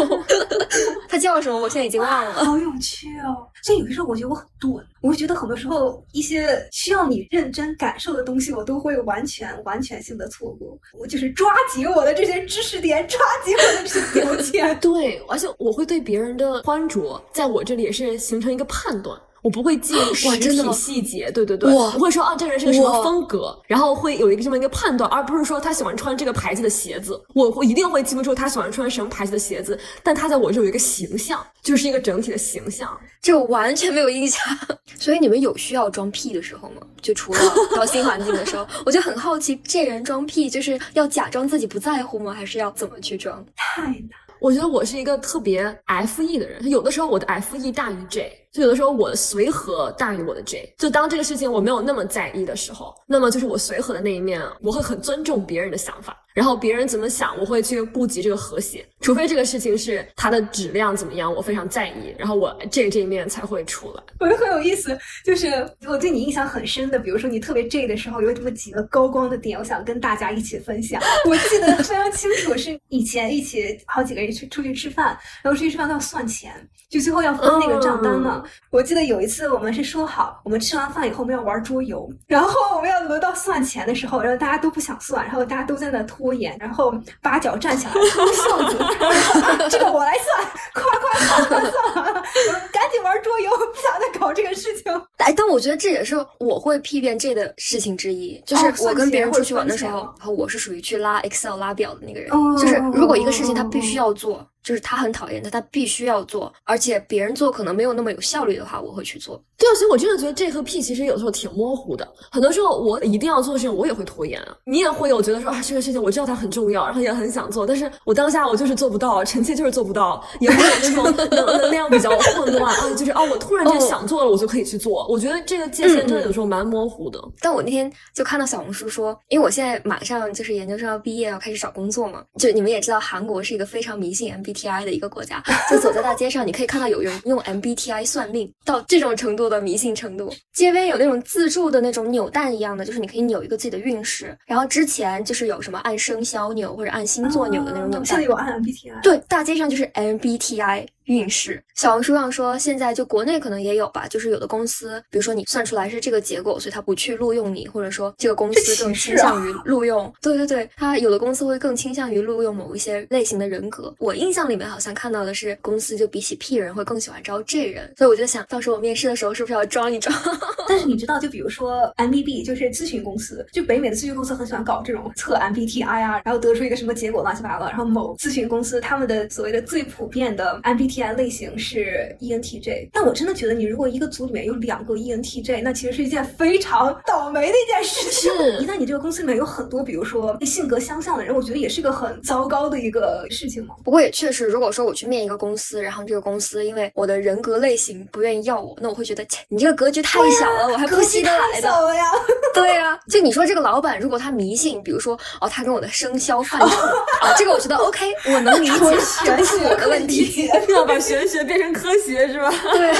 (laughs) 他叫什么？我现在已经忘了。好有趣哦！所以有的时候我觉得我很钝，我会觉得很多时候一些需要你认真感受的东西，我都会完全完全性的错过。我就是抓抓紧我的这些知识点，抓紧我的这些标签。(laughs) 对，而且我会对别人的穿着，在我这里也是形成一个判断。我不会记实体细节，对对对，我会说啊，这个人是个什么风格，然后会有一个这么一个判断，而不是说他喜欢穿这个牌子的鞋子，我我一定会记不住他喜欢穿什么牌子的鞋子，但他在我这有一个形象，就是一个整体的形象，就完全没有印象。(laughs) 所以你们有需要装屁的时候吗？就除了 (laughs) 到新环境的时候，我就很好奇，这人装屁就是要假装自己不在乎吗？还是要怎么去装？太难。我觉得我是一个特别 F E 的人，有的时候我的 F E 大于 J。就有的时候我的随和大于我的 J。就当这个事情我没有那么在意的时候，那么就是我随和的那一面，我会很尊重别人的想法。然后别人怎么想，我会去顾及这个和谐，除非这个事情是它的质量怎么样，我非常在意，然后我 J 这一面才会出来。我觉得很有意思，就是我对你印象很深的，比如说你特别 J 的时候，有这么几个高光的点，我想跟大家一起分享。我记得非常清楚，是以前一起好几个人去出去吃饭，然后出去吃饭都要算钱，就最后要分那个账单嘛。我记得有一次我们是说好，我们吃完饭以后我们要玩桌游，然后我们要轮到算钱的时候，然后大家都不想算，然后大家都在那拖延，然后八角站起来脱袖子，(laughs) 这个我来算，夸夸夸夸算完了，(laughs) 赶紧玩桌游，不想再搞这个事情。哎，但我觉得这也是我会屁变这的事情之一，就是我跟别人出去玩的时候，然后我是属于去拉 Excel 拉表的那个人，就是如果一个事情他必须要做。就是他很讨厌但他必须要做，而且别人做可能没有那么有效率的话，我会去做。对啊，所以我真的觉得 J 和 P 其实有时候挺模糊的。很多时候我一定要做的事情，我也会拖延啊。你也会有觉得说啊，这个事情我知道它很重要，然后也很想做，但是我当下我就是做不到，臣妾就是做不到，也会有那种能能量比较混乱啊，就是啊，我突然间想做了，我就可以去做。我觉得这个界限真的有时候蛮模糊的。但我那天就看到小红书说，因为我现在马上就是研究生要毕业，要开始找工作嘛。就你们也知道，韩国是一个非常迷信 MBTI 的一个国家。就走在大街上，你可以看到有人用 MBTI 算命到这种程度的迷信程度。街边有那种自助的那种扭蛋一样的，就是你可以扭一个自己的运势。然后之前就是有什么按生肖扭或者按星座扭的那种扭蛋，现在有按 MBTI。对，大街上就是 MBTI。运势，小红书上说，现在就国内可能也有吧，就是有的公司，比如说你算出来是这个结果，所以他不去录用你，或者说这个公司更倾向于录用。对对对，他有的公司会更倾向于录用某一些类型的人格。我印象里面好像看到的是，公司就比起 P 人会更喜欢招 J 人，所以我就想到时候我面试的时候是不是要装一装？(laughs) 但是你知道，就比如说 MBB 就是咨询公司，就北美的咨询公司很喜欢搞这种测 MBTI 啊，然后得出一个什么结果乱七八糟。然后某咨询公司他们的所谓的最普遍的 MBTI 类型是。ENTJ，但我真的觉得你如果一个组里面有两个 ENTJ，那其实是一件非常倒霉的一件事情。一旦你这个公司里面有很多，比如说性格相像的人，我觉得也是个很糟糕的一个事情嘛。不过也确实，如果说我去面一个公司，然后这个公司因为我的人格类型不愿意要我，那我会觉得，切，你这个格局太小了，我还不稀得来的。呀。对呀，就你说这个老板，如果他迷信，比如说哦，他跟我的生肖犯 (laughs) 冲啊，这个我觉得 OK，我能理解，这不是我的问题，(laughs) 要把玄学变成。科学是吧？(laughs) 对，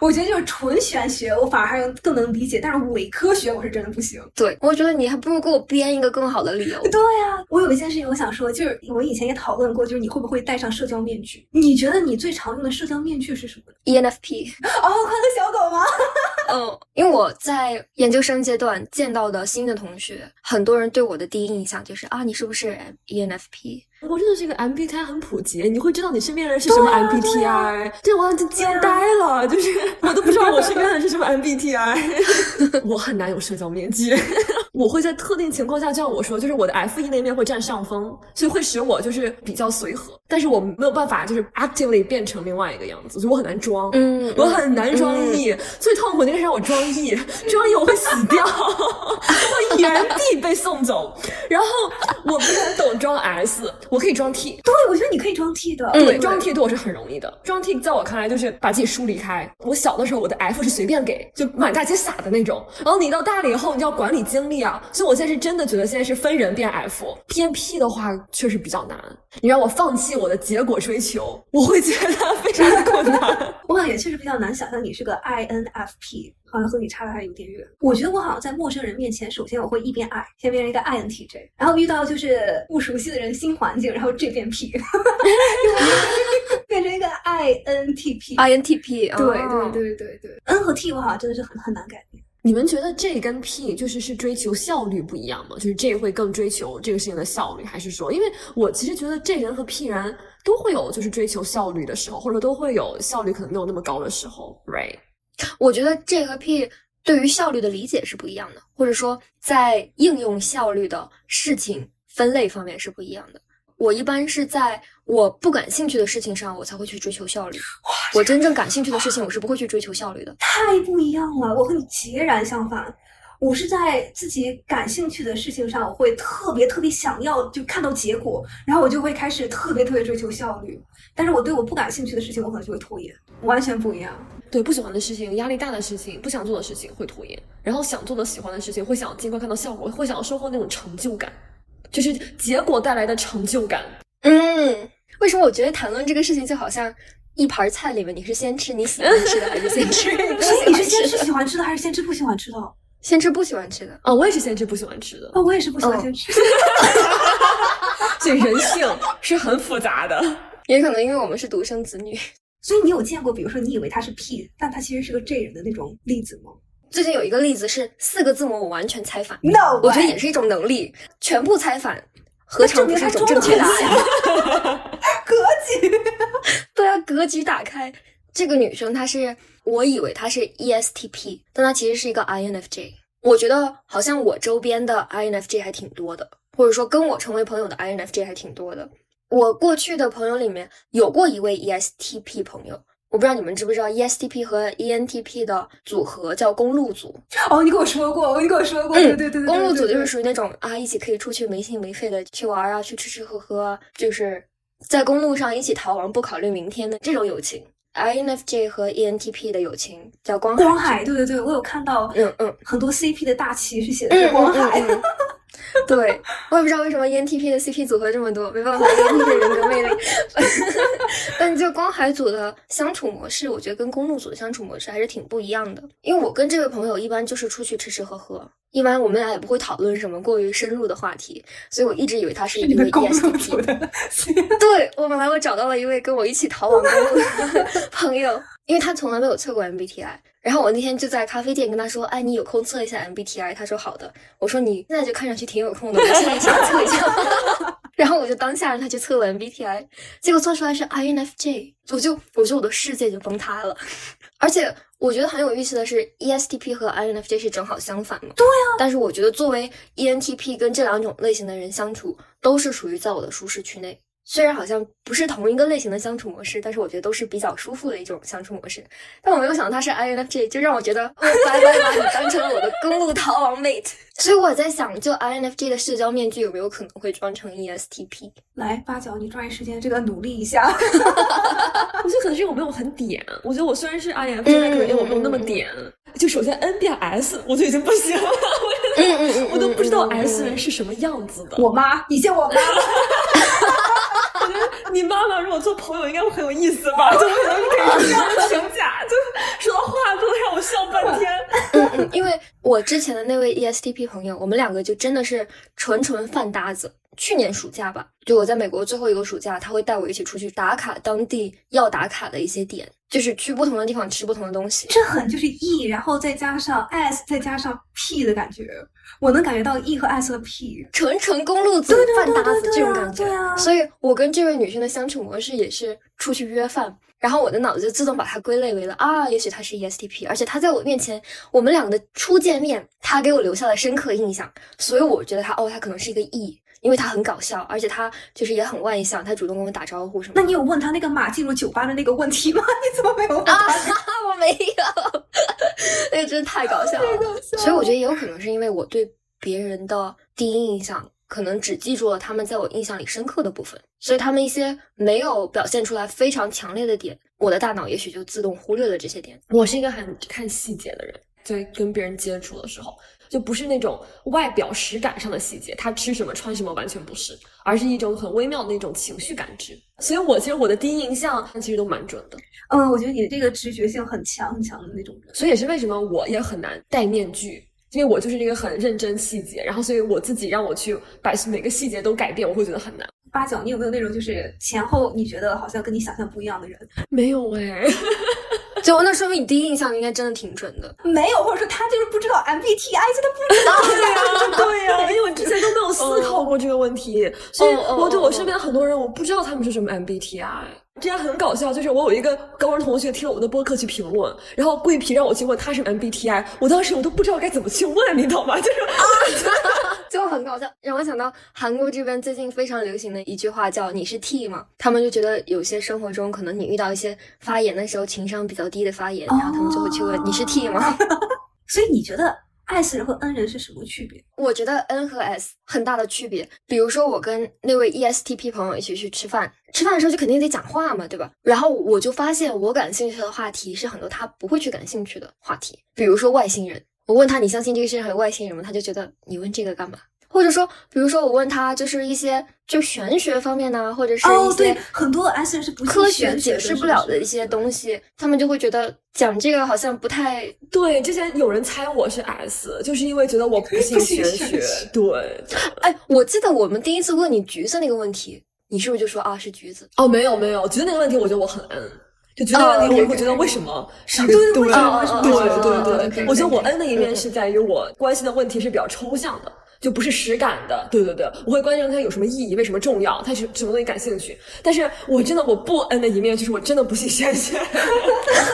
我觉得就是纯玄学，我反而还更能理解。但是伪科学，我是真的不行。对，我觉得你还不如给我编一个更好的理由。对呀，我有一件事情我想说，就是我以前也讨论过，就是你会不会戴上社交面具？你觉得你最常用的社交面具是什么？ENFP。哦，快乐小狗吗？嗯，因为我在研究生阶段见到的新的同学，很多人对我的第一印象就是啊，你是不是 ENFP？我真的是一个 MBTI 很普及，你会知道你身边人是什么 MBTI，这我就惊呆了，就是我都不知道我身边人是什么 MBTI，(laughs) 我很难有社交面具，我会在特定情况下，就像我说，就是我的 F E 那面会占上风，所以会使我就是比较随和，但是我没有办法就是 actively 变成另外一个样子，所以我很难装，嗯，我很难装 E，最痛苦那个是让我装 E，装 E 我会死掉，我原地被送走，然后我不很懂装 S。我可以装 T，对，我觉得你可以装 T 的。对，装 T 对我是很容易的。装 T 在我看来就是把自己疏离开。我小的时候，我的 F 是随便给，就满大街撒的那种。然后你到大了以后，你要管理精力啊。所以我现在是真的觉得现在是分人变 F，变 P 的话确实比较难。你让我放弃我的结果追求，我会觉得非常的困难。我好像也确实比较难想象你是个 INFP。好像和你差的还有点远。我觉得我好像在陌生人面前，首先我会一边爱，先变成一个 INTJ，然后遇到就是不熟悉的人、新环境，然后这边 P，(laughs) 变成一个 INTP。INTP，对对对对对，N 和 T 我好像真的是很很难改变。你们觉得 J 跟 P 就是是追求效率不一样吗？就是 J 会更追求这个事情的效率，还是说，因为我其实觉得 J 人和 P 人都会有就是追求效率的时候，或者都会有效率可能没有那么高的时候，right？我觉得 J 和 P 对于效率的理解是不一样的，或者说在应用效率的事情分类方面是不一样的。我一般是在我不感兴趣的事情上，我才会去追求效率。我真正感兴趣的事情，我是不会去追求效率的。太不一样了，我和你截然相反。我是在自己感兴趣的事情上，我会特别特别想要就看到结果，然后我就会开始特别特别追求效率。但是我对我不感兴趣的事情，我可能就会拖延，完全不一样。对不喜欢的事情、压力大的事情、不想做的事情会拖延，然后想做的、喜欢的事情会想尽快看到效果，会想要收获那种成就感，就是结果带来的成就感。嗯，为什么我觉得谈论这个事情就好像一盘菜里面你是先吃你喜欢吃的，还是先吃你 (laughs) 不所以你是喜欢吃的？先吃喜欢吃的，还是先吃不喜欢吃的？先吃不喜欢吃的。啊，我也是先吃不喜欢吃的，哦，我也是不喜欢嗯先吃。(laughs) 所以人性是很复杂的。也可能因为我们是独生子女。所以你有见过，比如说你以为他是 P，但他其实是个 J 人的那种例子吗最近有一个例子是四个字母我完全猜反，？No，我觉得也是一种能力，全部猜反，何尝不是一种正确答案？(laughs) 格局。(laughs) 对啊，格局打开。这个女生她是，我以为她是 E ESTP，但她其实是一个 INFJ。我觉得好像我周边的 INFJ 还挺多的，或者说跟我成为朋友的 INFJ 还挺多的。我过去的朋友里面有过一位 E ESTP 朋友，我不知道你们知不知道 ESTP 和 ENTP 的组合叫公路组。哦，你跟我说过，你跟我说过，嗯对对对对，公路组就是属于那种啊，一起可以出去没心没肺的去玩啊，去吃吃喝喝啊，就是在公路上一起逃亡，不考虑明天的这种友情。INFJ 和 ENTP 的友情叫光海。光海，对对对，我有看到，嗯嗯很多 CP 的大旗是写的光海。嗯嗯嗯 (laughs) 对，我也不知道为什么 ENTP 的 CP 组合这么多，没办法，ENTP 人格魅力。(laughs) 但就光海组的相处模式，我觉得跟公路组的相处模式还是挺不一样的。因为我跟这位朋友一般就是出去吃吃喝喝，一般我们俩也不会讨论什么过于深入的话题，所以我一直以为他是一位你们公路 ESTP (laughs) 对我本来我找到了一位跟我一起逃亡的 (laughs) 朋友，因为他从来没有测过 MBTI。然后我那天就在咖啡店跟他说：“哎，你有空测一下 MBTI？” 他说：“好的。”我说：“你现在就看上去挺有空的，我现在想测一下。(laughs) ”然后我就当下让他去测了 MBTI，结果测出来是 INFJ，我就我觉得我的世界就崩塌了。而且我觉得很有意思的是，ESTP 和 INFJ 是正好相反嘛。对啊。但是我觉得作为 ENTP 跟这两种类型的人相处，都是属于在我的舒适区内。虽然好像不是同一个类型的相处模式，但是我觉得都是比较舒服的一种相处模式。但我没有想到他是 INFJ，就让我觉得我白白把你当成了我的公路逃亡 mate。所以我在想，就 INFJ 的社交面具有没有可能会装成 E ESTP？来八角，你抓紧时间，这个努力一下。(laughs) 我觉得可能是因为我没有很点。我觉得我虽然是 INFJ，但可能因为我没有那么点。就首先 N 变 S，我就已经不行了。我嗯嗯嗯，我都不知道 S 人是什么样子的。我妈，你见我妈吗？你妈妈如果做朋友，应该会很有意思吧？就可能可以这样的评价，就说的话都让我笑半天。嗯嗯，因为我之前的那位 E ESTP 朋友，我们两个就真的是纯纯饭搭子。去年暑假吧，就我在美国最后一个暑假，他会带我一起出去打卡当地要打卡的一些点，就是去不同的地方吃不同的东西。这很就是 E，然后再加上 S，再加上 P 的感觉，我能感觉到 E 和 S 和 P。纯纯公路组对对对饭搭子这种感觉，对啊所以我跟这位女生的相处模式也是出去约饭，然后我的脑子就自动把它归类为了啊，也许她是 ESTP，而且她在我面前，我们两个的初见面，她给我留下了深刻印象，所以我觉得她哦，她可能是一个 E，因为他很搞笑，而且他就是也很外向，他主动跟我打招呼什么。那你有问他那个马进入酒吧的那个问题吗？(laughs) 你怎么没有问啊他？，(laughs) 我没有，(laughs) 那个真的太搞笑了。所以我觉得也有可能是因为我对别人的第一印象，可能只记住了他们在我印象里深刻的部分，所以他们一些没有表现出来非常强烈的点，我的大脑也许就自动忽略了这些点。我是一个很看细节的人，在跟别人接触的时候，就不是那种外表实感上的细节，他吃什么穿什么完全不是，而是一种很微妙的那种情绪感知。所以我其实我的第一印象其实都蛮准的，嗯，我觉得你的这个直觉性很强很强的那种人。所以也是为什么我也很难戴面具。因为我就是那个很认真细节，然后所以我自己让我去把每个细节都改变，我会觉得很难。八角，你有没有那种就是前后你觉得好像跟你想象不一样的人？没有哎，就那说明你第一印象应该真的挺准的。没有，或者说他就是不知道 MBTI，就他不知道。(laughs) 对呀、对呀、因为我之前都没有思考过这个问题，所以我对哦我身边的很多人，我不知道他们是什么 MBTI。这样很搞笑，就是我有一个高中同学听了我们的播客去评论，然后桂皮让我去问他是 MBTI，我当时我都不知道该怎么去问，你懂吗？就是啊 (laughs) 就很搞笑，让我想到韩国这边最近非常流行的一句话叫“你是 T 吗？”他们就觉得有些生活中可能你遇到一些发言的时候情商比较低的发言，然后他们就会去问“你是 T 吗 (laughs) 所以你觉得 S 人和 N 人是什么区别？我觉得 N 和 S 很大的区别。比如说，我跟那位 ESTP 朋友一起去吃饭，吃饭的时候就肯定得讲话嘛，对吧？然后我就发现，我感兴趣的话题是很多他不会去感兴趣的话题。比如说外星人，我问他你相信这个世界上有外星人吗？他就觉得你问这个干嘛？或者说，比如说我问他，就是一些就玄学方面呢，或者是一些很多 S 人是不科学解释不了的一些东西，他们就会觉得讲这个好像不太对。之前有人猜我是 S，就是因为觉得我不 (laughs) 信玄学。对，哎，我记得我们第一次问你橘子那个问题，你是不是就说啊是橘子？哦，没有没有，橘子那个问题，我觉得我很 N，就橘子那个问题，我会觉得为什么 (laughs) 是？对对对对对，我觉得我 N 的一面是在于我关心的问题是比较抽象的。就不是实感的，对对对，我会关心它有什么意义，为什么重要，它是什么东西感兴趣。但是我真的我不恩的一面就是我真的不信玄学。(laughs)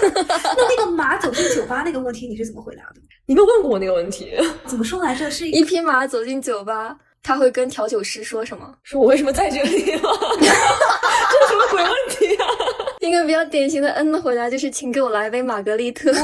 那那个马走进酒吧那个问题你是怎么回答的？你没有问过我那个问题？怎么说来着？是一匹马走进酒吧，他会跟调酒师说什么？说我为什么在这里吗？(laughs) 这是什么鬼问题啊？一个比较典型的 N 的回答就是请给我来杯玛格丽特。(laughs)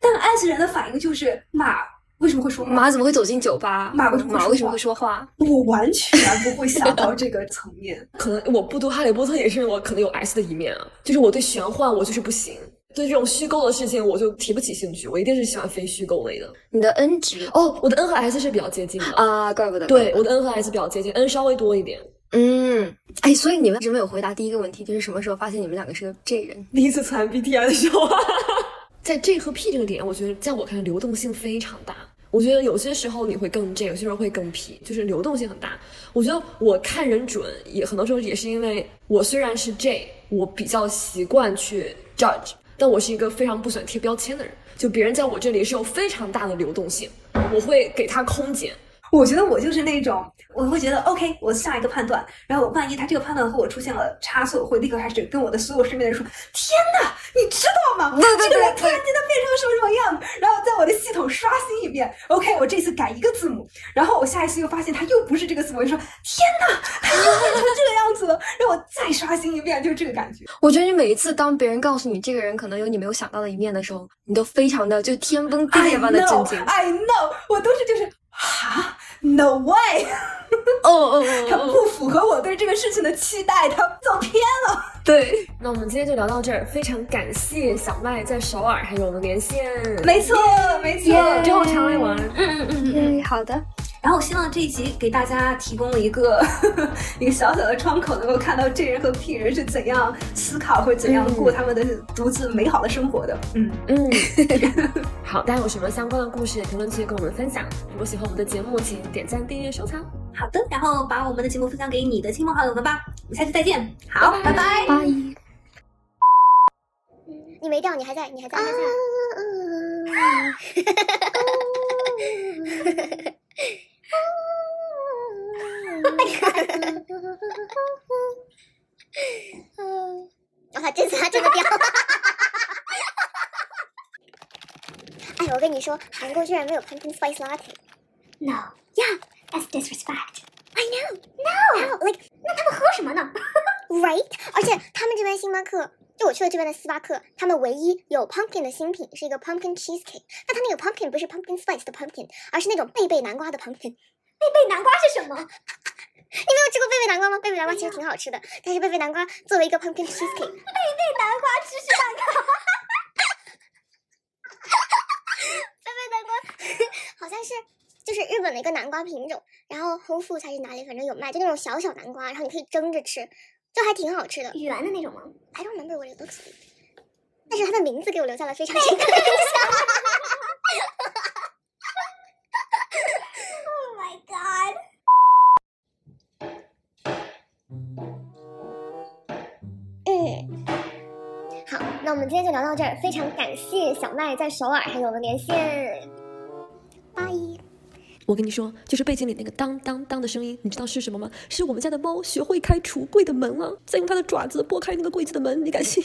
但 S 人的反应就是马。为什么会说马怎么会走进酒吧？马为什么马为什么会说话？我完全不会想到这个层面。(laughs) 可能我不读哈利波特也是我可能有 S 的一面啊，就是我对玄幻我就是不行，对这种虚构的事情我就提不起兴趣，我一定是喜欢非虚构类的。你的 N 值哦，我的 N 和 S 是比较接近的啊，怪不得。对，我的 N 和 S 比较接近，N 稍微多一点。嗯，哎，所以你们一直没有回答第一个问题，就是什么时候发现你们两个是个 J 人？第一次参 MBTI 的时候，(laughs) 在 J 和 P 这个点，我觉得在我看来流动性非常大。我觉得有些时候你会更 J，有些时候会更 P，就是流动性很大。我觉得我看人准也很多时候也是因为我虽然是 J，我比较习惯去 judge，但我是一个非常不喜欢贴标签的人。就别人在我这里是有非常大的流动性，我会给他空间。我觉得我就是那种，我会觉得 OK，我下一个判断，然后万一他这个判断和我出现了差错，我会立刻开始跟我的所有身边的人说：“天哪，你知道吗？这个人突然间他变成了什么什么样子？”然后在我的系统刷新一遍，OK，我这次改一个字母，然后我下一次又发现他又不是这个字母，我就说：“天哪，他又变成这个样子了！”让我再刷新一遍，就是这个感觉。我觉得你每一次当别人告诉你这个人可能有你没有想到的一面的时候，你都非常的就天崩地裂般的震惊。I know，我都是就是哈。No way！哦哦哦，(laughs) 他不符合我对这个事情的期待，他走偏了。对，那我们今天就聊到这儿，非常感谢小麦在首尔还有我们连线。没错，没错，之后常来玩。嗯嗯嗯嗯，好的。然后我希望这一集给大家提供了一个 (laughs) 一个小小的窗口，能够看到这人和 P 人是怎样思考或者怎样过他们的独自美好的生活的。嗯嗯，(laughs) 好，大家有什么相关的故事，评论区跟我们分享。如果喜欢我们的节目，请点赞、订阅、收藏。好的，然后把我们的节目分享给你的亲朋好友们吧。我们下期再见。好，拜拜。拜。你没掉，你还在，你还在，还在。(laughs) 哇，这次还真的掉！哎，我跟你说，韩国居然没有 pumpkin spice latte。No, yeah, that's disrespect. I know, no, How? like 那他们喝什么呢？Right？而且他们这边星巴克，就我去了这边的星巴克，他们唯一有 pumpkin 的新品是一个 pumpkin cheesecake。那他那个 pumpkin 不是 pumpkin spice 的 pumpkin，而是那种贝贝南瓜的 pumpkin。贝贝南瓜是什么？你没有吃过贝贝南瓜吗？贝贝南瓜其实挺好吃的，但是贝贝南瓜作为一个 pumpkin cheesecake，(laughs) 贝贝南瓜芝士蛋糕，贝贝南瓜好像是就是日本的一个南瓜品种，然后 Whole Foods 还是哪里，反正有卖，就那种小小南瓜，然后你可以蒸着吃，就还挺好吃的，圆的那种吗？I don't remember what it looks like，但是它的名字给我留下了非常深刻的印象。那我们今天就聊到这儿，非常感谢小麦在首尔还有我们连线，拜。我跟你说，就是背景里那个当当当的声音，你知道是什么吗？是我们家的猫学会开橱柜的门了，在用它的爪子拨开那个柜子的门，你敢信？